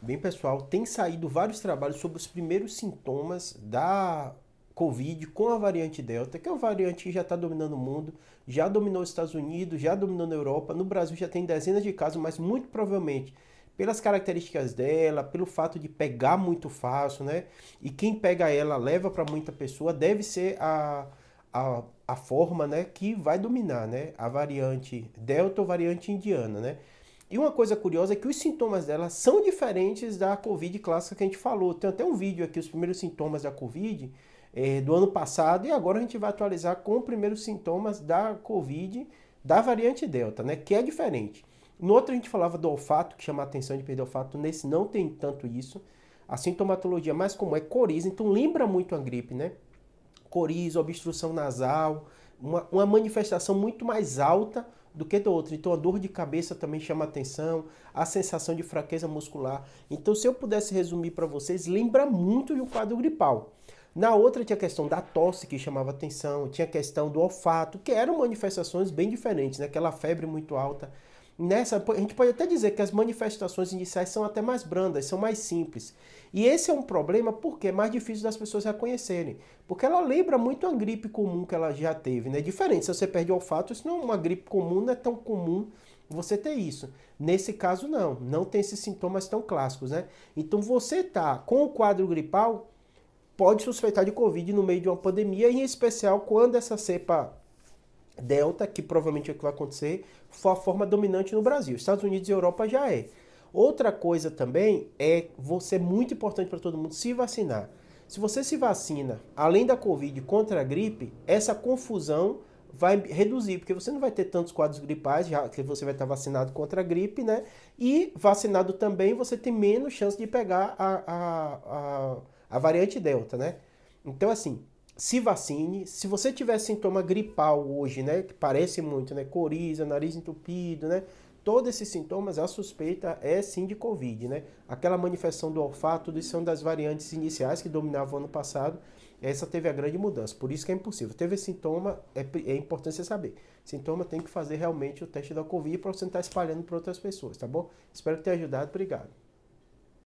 Bem, pessoal, tem saído vários trabalhos sobre os primeiros sintomas da Covid com a variante Delta, que é uma variante que já está dominando o mundo, já dominou os Estados Unidos, já dominou na Europa, no Brasil já tem dezenas de casos, mas muito provavelmente pelas características dela, pelo fato de pegar muito fácil, né? E quem pega ela leva para muita pessoa, deve ser a, a, a forma, né, que vai dominar, né? A variante Delta ou variante indiana, né? E uma coisa curiosa é que os sintomas dela são diferentes da Covid clássica que a gente falou. Tem até um vídeo aqui, os primeiros sintomas da Covid é, do ano passado, e agora a gente vai atualizar com os primeiros sintomas da Covid da variante Delta, né? Que é diferente. No outro a gente falava do olfato, que chama a atenção de perder olfato. Nesse não tem tanto isso. A sintomatologia mais comum é coriza, então lembra muito a gripe, né? Coriza, obstrução nasal, uma, uma manifestação muito mais alta do que do outro. Então a dor de cabeça também chama atenção, a sensação de fraqueza muscular. Então se eu pudesse resumir para vocês, lembra muito de um quadro gripal. Na outra tinha a questão da tosse que chamava atenção, tinha a questão do olfato, que eram manifestações bem diferentes, né? Aquela febre muito alta Nessa, a gente pode até dizer que as manifestações iniciais são até mais brandas, são mais simples. E esse é um problema porque é mais difícil das pessoas reconhecerem. Porque ela lembra muito a gripe comum que ela já teve, né? Diferente, se você perde o olfato, isso não é uma gripe comum, não é tão comum você ter isso. Nesse caso, não. Não tem esses sintomas tão clássicos, né? Então, você tá com o quadro gripal, pode suspeitar de Covid no meio de uma pandemia, em especial quando essa cepa Delta, que provavelmente é o que vai acontecer, for a forma dominante no Brasil. Estados Unidos e Europa já é. Outra coisa também é você muito importante para todo mundo se vacinar. Se você se vacina, além da Covid contra a gripe, essa confusão vai reduzir, porque você não vai ter tantos quadros gripais, já que você vai estar vacinado contra a gripe, né? E vacinado também, você tem menos chance de pegar a, a, a, a variante Delta, né? Então, assim, se vacine. Se você tiver sintoma gripal hoje, né, que parece muito, né, coriza, nariz entupido, né, todos esses sintomas, a suspeita é sim de Covid, né? Aquela manifestação do olfato, tudo isso são das variantes iniciais que dominavam ano passado. Essa teve a grande mudança, por isso que é impossível. Teve sintoma, é, é importante você saber. Sintoma tem que fazer realmente o teste da Covid para você não estar espalhando para outras pessoas, tá bom? Espero ter ajudado, obrigado.